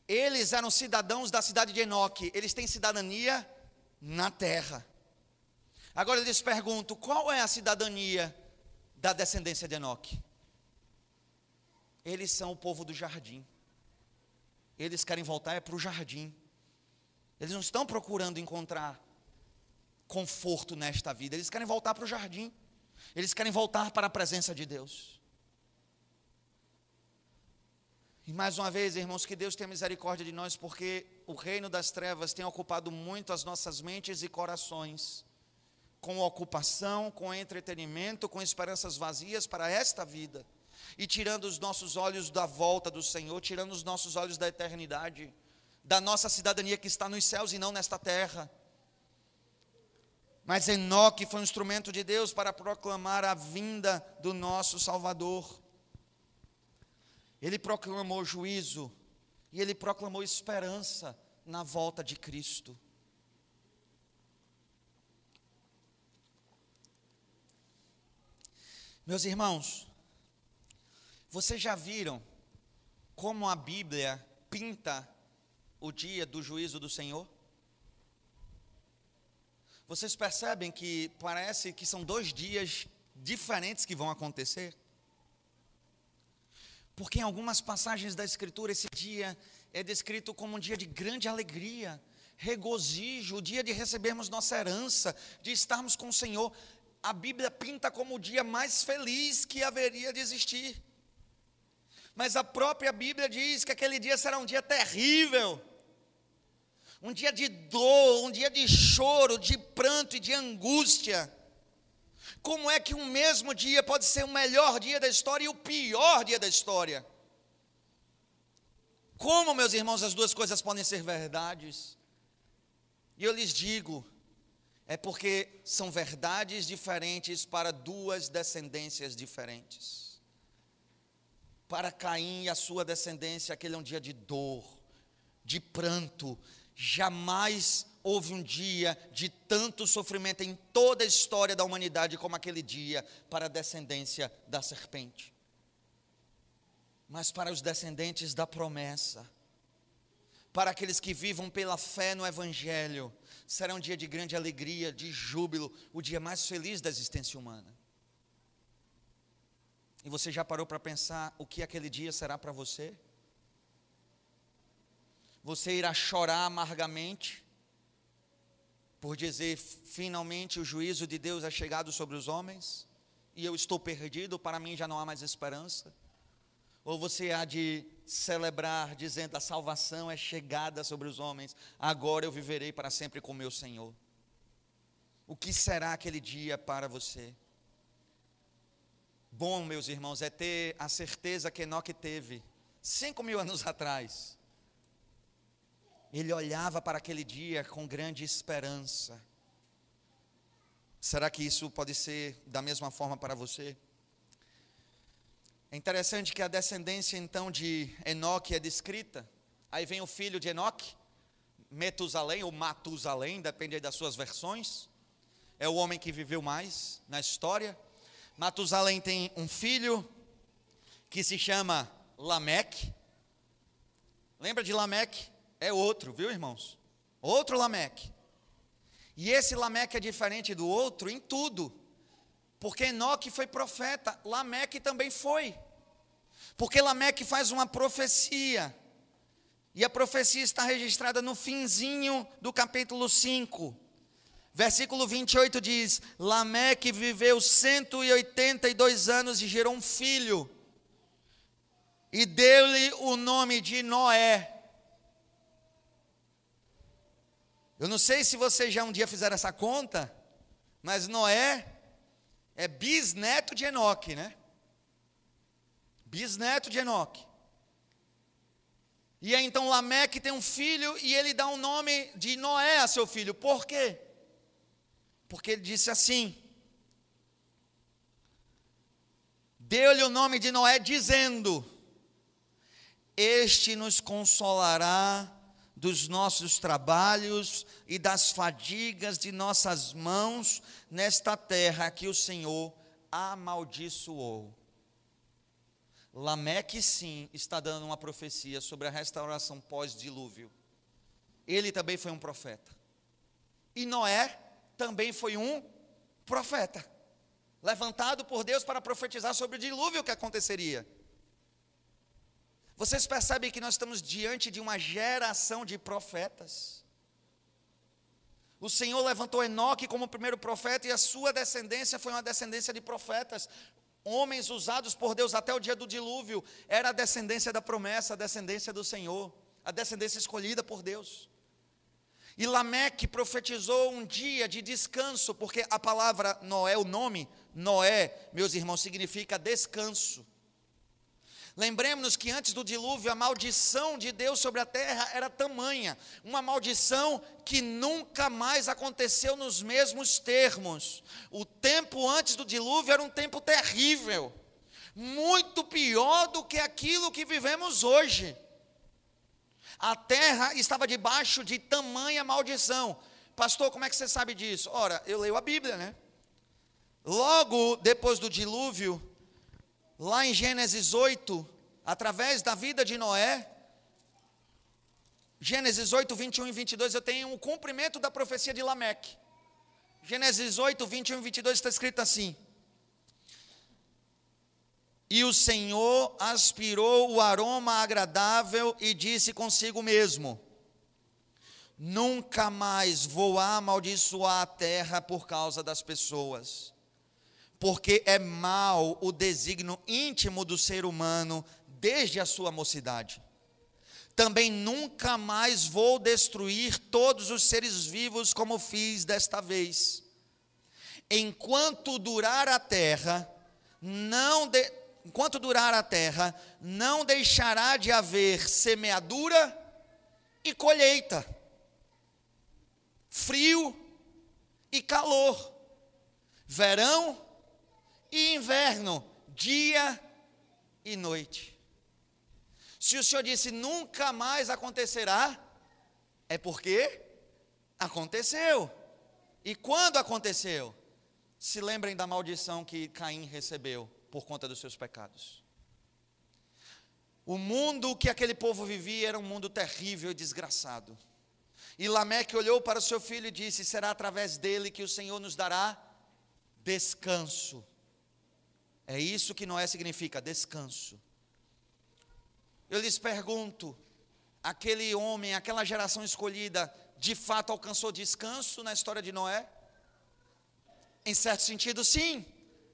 Eles eram cidadãos da cidade de Enoque, eles têm cidadania na terra. Agora eu lhes pergunto: qual é a cidadania da descendência de Enoque? Eles são o povo do jardim. Eles querem voltar é para o jardim. Eles não estão procurando encontrar conforto nesta vida, eles querem voltar para o jardim. Eles querem voltar para a presença de Deus. E mais uma vez, irmãos, que Deus tenha misericórdia de nós, porque o reino das trevas tem ocupado muito as nossas mentes e corações, com ocupação, com entretenimento, com esperanças vazias para esta vida, e tirando os nossos olhos da volta do Senhor, tirando os nossos olhos da eternidade, da nossa cidadania que está nos céus e não nesta terra. Mas Enoque foi um instrumento de Deus para proclamar a vinda do nosso Salvador. Ele proclamou juízo e ele proclamou esperança na volta de Cristo. Meus irmãos, vocês já viram como a Bíblia pinta o dia do juízo do Senhor? Vocês percebem que parece que são dois dias diferentes que vão acontecer? Porque em algumas passagens da Escritura, esse dia é descrito como um dia de grande alegria, regozijo, o dia de recebermos nossa herança, de estarmos com o Senhor. A Bíblia pinta como o dia mais feliz que haveria de existir. Mas a própria Bíblia diz que aquele dia será um dia terrível, um dia de dor, um dia de choro, de pranto e de angústia. Como é que um mesmo dia pode ser o melhor dia da história e o pior dia da história? Como, meus irmãos, as duas coisas podem ser verdades? E eu lhes digo, é porque são verdades diferentes para duas descendências diferentes. Para Caim e a sua descendência, aquele é um dia de dor, de pranto, jamais houve um dia de tanto sofrimento em toda a história da humanidade como aquele dia para a descendência da serpente. Mas para os descendentes da promessa, para aqueles que vivam pela fé no Evangelho, será um dia de grande alegria, de júbilo, o dia mais feliz da existência humana. E você já parou para pensar o que aquele dia será para você? Você irá chorar amargamente? por dizer finalmente o juízo de Deus é chegado sobre os homens e eu estou perdido, para mim já não há mais esperança? Ou você há de celebrar dizendo a salvação é chegada sobre os homens, agora eu viverei para sempre com meu Senhor? O que será aquele dia para você? Bom, meus irmãos, é ter a certeza que Enoque teve cinco mil anos atrás ele olhava para aquele dia com grande esperança. Será que isso pode ser da mesma forma para você? É interessante que a descendência então de Enoque é descrita. Aí vem o filho de Enoque, Metusalém ou Matusalém, depende das suas versões. É o homem que viveu mais na história. Matusalém tem um filho que se chama Lameque. Lembra de Lameque? É outro, viu, irmãos? Outro Lameque. E esse Lameque é diferente do outro em tudo. Porque Enoque foi profeta, Lameque também foi. Porque Lameque faz uma profecia. E a profecia está registrada no finzinho do capítulo 5. Versículo 28 diz: Lameque viveu 182 anos e gerou um filho, e deu-lhe o nome de Noé. Eu não sei se vocês já um dia fizeram essa conta, mas Noé é bisneto de Enoque, né? Bisneto de Enoque. E aí então Lameque tem um filho e ele dá o um nome de Noé a seu filho. Por quê? Porque ele disse assim: Deu-lhe o nome de Noé, dizendo: Este nos consolará dos nossos trabalhos e das fadigas de nossas mãos nesta terra que o Senhor amaldiçoou. Lameque, sim, está dando uma profecia sobre a restauração pós-dilúvio. Ele também foi um profeta. E Noé também foi um profeta, levantado por Deus para profetizar sobre o dilúvio que aconteceria. Vocês percebem que nós estamos diante de uma geração de profetas. O Senhor levantou Enoque como primeiro profeta e a sua descendência foi uma descendência de profetas. Homens usados por Deus até o dia do dilúvio, era a descendência da promessa, a descendência do Senhor, a descendência escolhida por Deus. E Lameque profetizou um dia de descanso, porque a palavra Noé, o nome Noé, meus irmãos, significa descanso. Lembremos-nos que antes do dilúvio a maldição de Deus sobre a terra era tamanha, uma maldição que nunca mais aconteceu nos mesmos termos. O tempo antes do dilúvio era um tempo terrível, muito pior do que aquilo que vivemos hoje. A terra estava debaixo de tamanha maldição. Pastor, como é que você sabe disso? Ora, eu leio a Bíblia, né? Logo depois do dilúvio, lá em Gênesis 8, através da vida de Noé, Gênesis 8, 21 e 22, eu tenho o cumprimento da profecia de Lameque. Gênesis 8, 21 e 22 está escrito assim: E o Senhor aspirou o aroma agradável e disse consigo mesmo: Nunca mais vou amaldiçoar a terra por causa das pessoas porque é mal o desígnio íntimo do ser humano desde a sua mocidade. Também nunca mais vou destruir todos os seres vivos como fiz desta vez. Enquanto durar a terra, não de, enquanto durar a terra, não deixará de haver semeadura e colheita, frio e calor, verão e inverno, dia e noite. Se o Senhor disse nunca mais acontecerá, é porque aconteceu. E quando aconteceu? Se lembrem da maldição que Caim recebeu por conta dos seus pecados. O mundo que aquele povo vivia era um mundo terrível e desgraçado. E Lameque olhou para o seu filho e disse: Será através dele que o Senhor nos dará descanso. É isso que Noé significa, descanso. Eu lhes pergunto: aquele homem, aquela geração escolhida, de fato alcançou descanso na história de Noé? Em certo sentido, sim.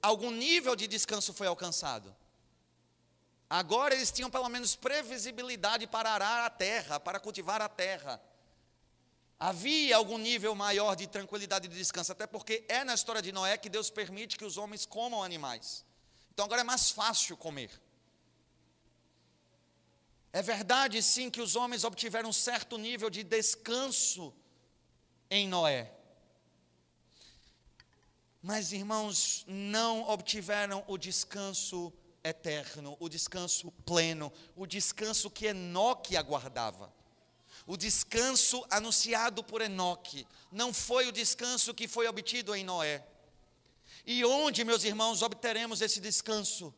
Algum nível de descanso foi alcançado. Agora eles tinham pelo menos previsibilidade para arar a terra, para cultivar a terra. Havia algum nível maior de tranquilidade e de descanso, até porque é na história de Noé que Deus permite que os homens comam animais. Então agora é mais fácil comer. É verdade, sim, que os homens obtiveram um certo nível de descanso em Noé. Mas, irmãos, não obtiveram o descanso eterno, o descanso pleno, o descanso que Enoque aguardava. O descanso anunciado por Enoque não foi o descanso que foi obtido em Noé. E onde, meus irmãos, obteremos esse descanso?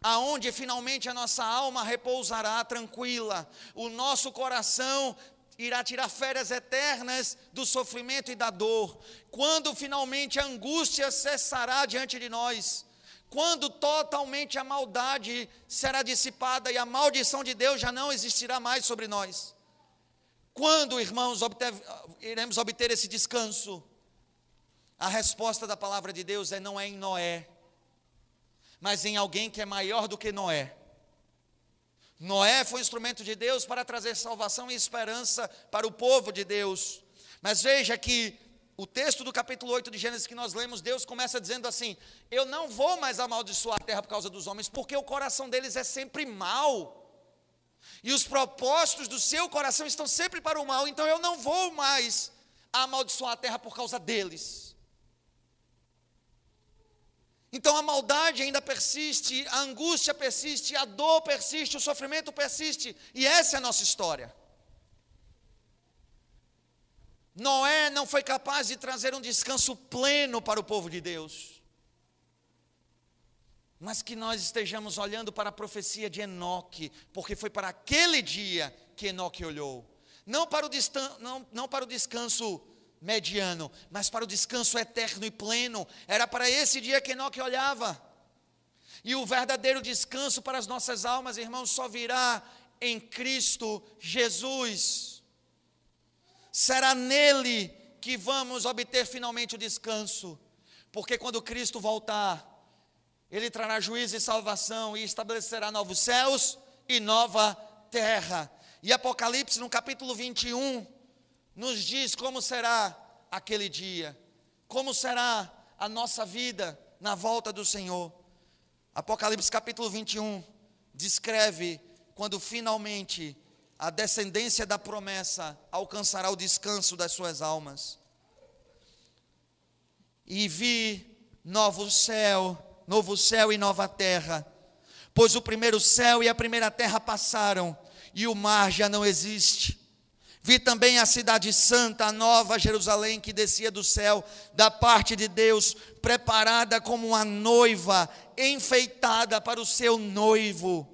Aonde finalmente a nossa alma repousará tranquila, o nosso coração irá tirar férias eternas do sofrimento e da dor. Quando finalmente a angústia cessará diante de nós, quando totalmente a maldade será dissipada e a maldição de Deus já não existirá mais sobre nós. Quando, irmãos, obter, iremos obter esse descanso? A resposta da palavra de Deus é não é em Noé, mas em alguém que é maior do que Noé. Noé foi um instrumento de Deus para trazer salvação e esperança para o povo de Deus. Mas veja que o texto do capítulo 8 de Gênesis que nós lemos, Deus começa dizendo assim: Eu não vou mais amaldiçoar a terra por causa dos homens, porque o coração deles é sempre mau. E os propósitos do seu coração estão sempre para o mal, então eu não vou mais amaldiçoar a terra por causa deles. Então a maldade ainda persiste, a angústia persiste, a dor persiste, o sofrimento persiste, e essa é a nossa história. Noé não foi capaz de trazer um descanso pleno para o povo de Deus mas que nós estejamos olhando para a profecia de Enoque, porque foi para aquele dia que Enoque olhou, não para o, não, não para o descanso mediano, mas para o descanso eterno e pleno, era para esse dia que Enoque olhava, e o verdadeiro descanso para as nossas almas, irmãos, só virá em Cristo Jesus, será nele que vamos obter finalmente o descanso, porque quando Cristo voltar, ele trará juízo e salvação e estabelecerá novos céus e nova terra. E Apocalipse, no capítulo 21, nos diz como será aquele dia, como será a nossa vida na volta do Senhor. Apocalipse capítulo 21 descreve quando finalmente a descendência da promessa alcançará o descanso das suas almas. E vi novo céu novo céu e nova terra. Pois o primeiro céu e a primeira terra passaram, e o mar já não existe. Vi também a cidade santa, a nova Jerusalém, que descia do céu, da parte de Deus, preparada como uma noiva, enfeitada para o seu noivo.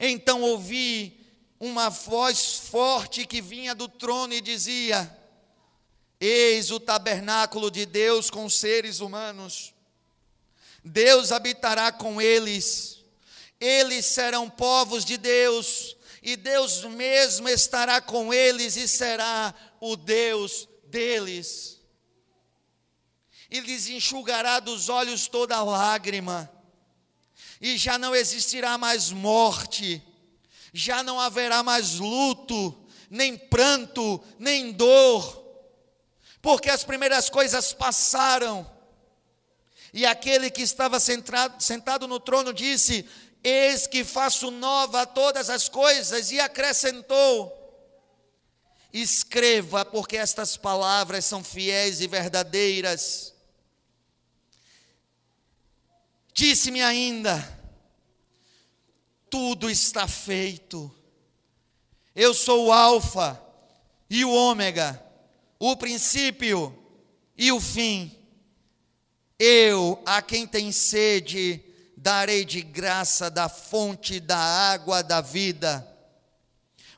Então ouvi uma voz forte que vinha do trono e dizia: Eis o tabernáculo de Deus com seres humanos. Deus habitará com eles, eles serão povos de Deus, e Deus mesmo estará com eles e será o Deus deles. E lhes enxugará dos olhos toda lágrima, e já não existirá mais morte, já não haverá mais luto, nem pranto, nem dor, porque as primeiras coisas passaram e aquele que estava sentado, sentado no trono disse: Eis que faço nova todas as coisas, e acrescentou: Escreva, porque estas palavras são fiéis e verdadeiras. Disse-me ainda: Tudo está feito. Eu sou o Alfa e o Ômega, o princípio e o fim. Eu, a quem tem sede, darei de graça da fonte da água da vida.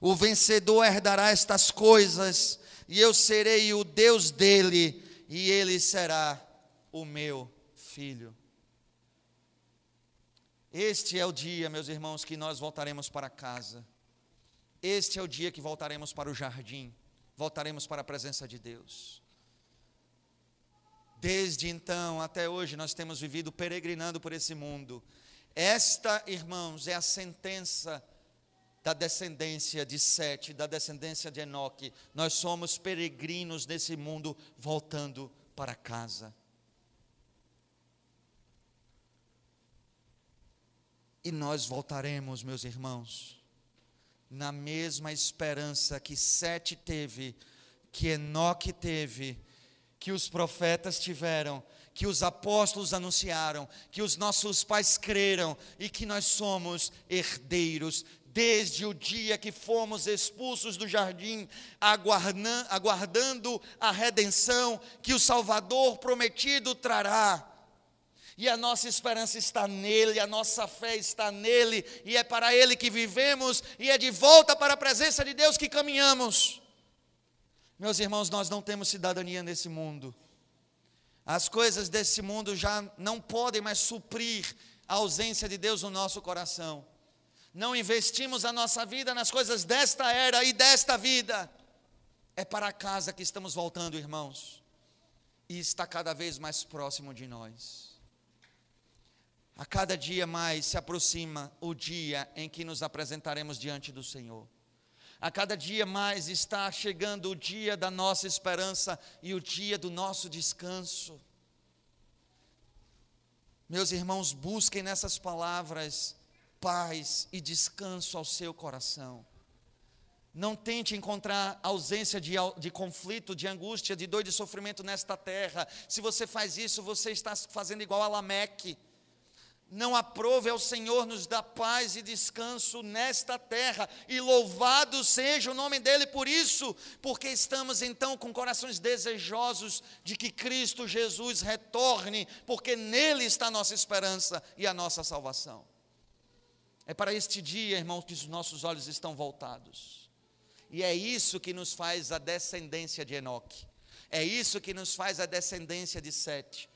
O vencedor herdará estas coisas, e eu serei o Deus dele, e ele será o meu filho. Este é o dia, meus irmãos, que nós voltaremos para casa. Este é o dia que voltaremos para o jardim, voltaremos para a presença de Deus. Desde então até hoje nós temos vivido peregrinando por esse mundo. Esta, irmãos, é a sentença da descendência de Sete, da descendência de Enoque. Nós somos peregrinos nesse mundo voltando para casa. E nós voltaremos, meus irmãos, na mesma esperança que Sete teve, que Enoque teve, que os profetas tiveram, que os apóstolos anunciaram, que os nossos pais creram e que nós somos herdeiros desde o dia que fomos expulsos do jardim, aguardando a redenção que o Salvador prometido trará. E a nossa esperança está nele, a nossa fé está nele, e é para ele que vivemos, e é de volta para a presença de Deus que caminhamos. Meus irmãos, nós não temos cidadania nesse mundo. As coisas desse mundo já não podem mais suprir a ausência de Deus no nosso coração não investimos a nossa vida nas coisas desta era e desta vida, é para casa que estamos voltando, irmãos, e está cada vez mais próximo de nós. A cada dia mais se aproxima o dia em que nos apresentaremos diante do Senhor. A cada dia mais está chegando o dia da nossa esperança e o dia do nosso descanso. Meus irmãos, busquem nessas palavras paz e descanso ao seu coração. Não tente encontrar ausência de, de conflito, de angústia, de dor e de sofrimento nesta terra. Se você faz isso, você está fazendo igual a Lameque. Não aprove ao Senhor nos dar paz e descanso nesta terra, e louvado seja o nome dEle por isso, porque estamos então com corações desejosos de que Cristo Jesus retorne, porque nele está a nossa esperança e a nossa salvação. É para este dia, irmãos, que os nossos olhos estão voltados. E é isso que nos faz a descendência de Enoque. É isso que nos faz a descendência de Sete.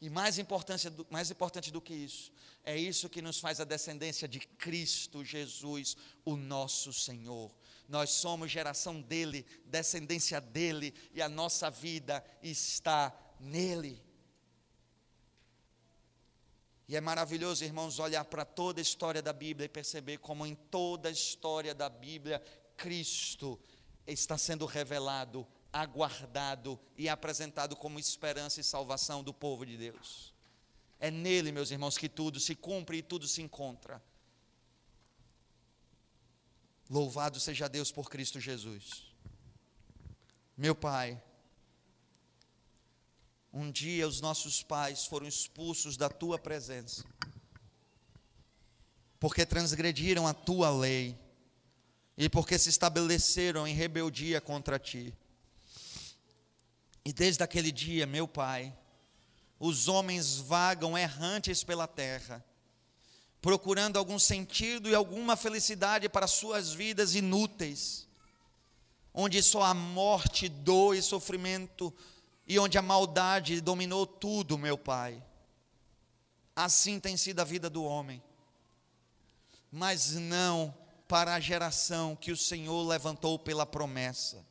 E mais, importância do, mais importante do que isso, é isso que nos faz a descendência de Cristo Jesus, o nosso Senhor. Nós somos geração dele, descendência dele, e a nossa vida está nele. E é maravilhoso, irmãos, olhar para toda a história da Bíblia e perceber como em toda a história da Bíblia, Cristo está sendo revelado, aguardado e apresentado como esperança e salvação do povo de Deus. É nele, meus irmãos, que tudo se cumpre e tudo se encontra. Louvado seja Deus por Cristo Jesus. Meu Pai, um dia os nossos pais foram expulsos da tua presença, porque transgrediram a tua lei e porque se estabeleceram em rebeldia contra ti. E desde aquele dia, meu pai, os homens vagam errantes pela terra, procurando algum sentido e alguma felicidade para suas vidas inúteis, onde só a morte, dor e sofrimento e onde a maldade dominou tudo, meu Pai. Assim tem sido a vida do homem, mas não para a geração que o Senhor levantou pela promessa.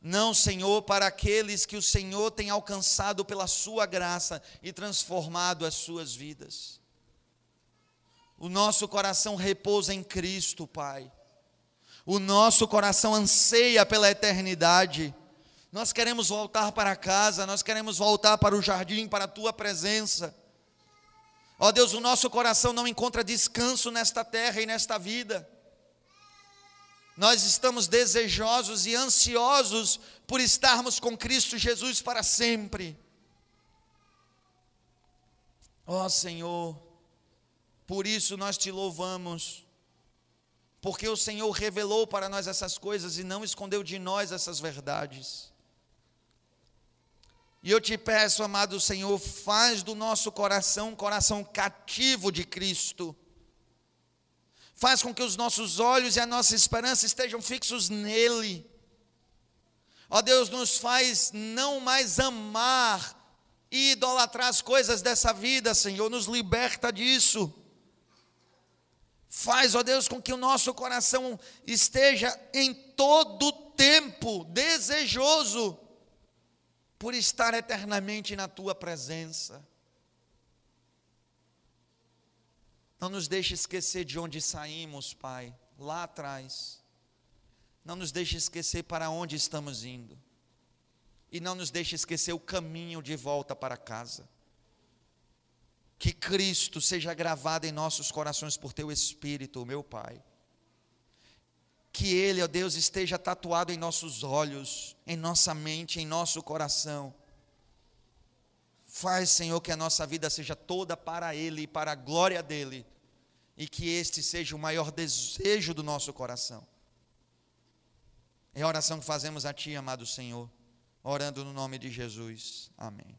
Não, Senhor, para aqueles que o Senhor tem alcançado pela Sua graça e transformado as suas vidas. O nosso coração repousa em Cristo, Pai. O nosso coração anseia pela eternidade nós queremos voltar para casa, nós queremos voltar para o jardim, para a tua presença. Ó Deus, o nosso coração não encontra descanso nesta terra e nesta vida. Nós estamos desejosos e ansiosos por estarmos com Cristo Jesus para sempre. Ó Senhor, por isso nós te louvamos, porque o Senhor revelou para nós essas coisas e não escondeu de nós essas verdades. E eu te peço, amado Senhor, faz do nosso coração um coração cativo de Cristo. Faz com que os nossos olhos e a nossa esperança estejam fixos nele. Ó Deus, nos faz não mais amar e idolatrar as coisas dessa vida, Senhor, nos liberta disso. Faz, ó Deus, com que o nosso coração esteja em todo tempo desejoso por estar eternamente na tua presença. Não nos deixe esquecer de onde saímos, Pai, lá atrás. Não nos deixe esquecer para onde estamos indo. E não nos deixe esquecer o caminho de volta para casa. Que Cristo seja gravado em nossos corações por teu Espírito, meu Pai que Ele, ó Deus, esteja tatuado em nossos olhos, em nossa mente, em nosso coração. Faz, Senhor, que a nossa vida seja toda para Ele e para a glória dEle. e que este seja o maior desejo do nosso coração. É a oração que fazemos a Ti, amado Senhor, orando no nome de Jesus. Amém.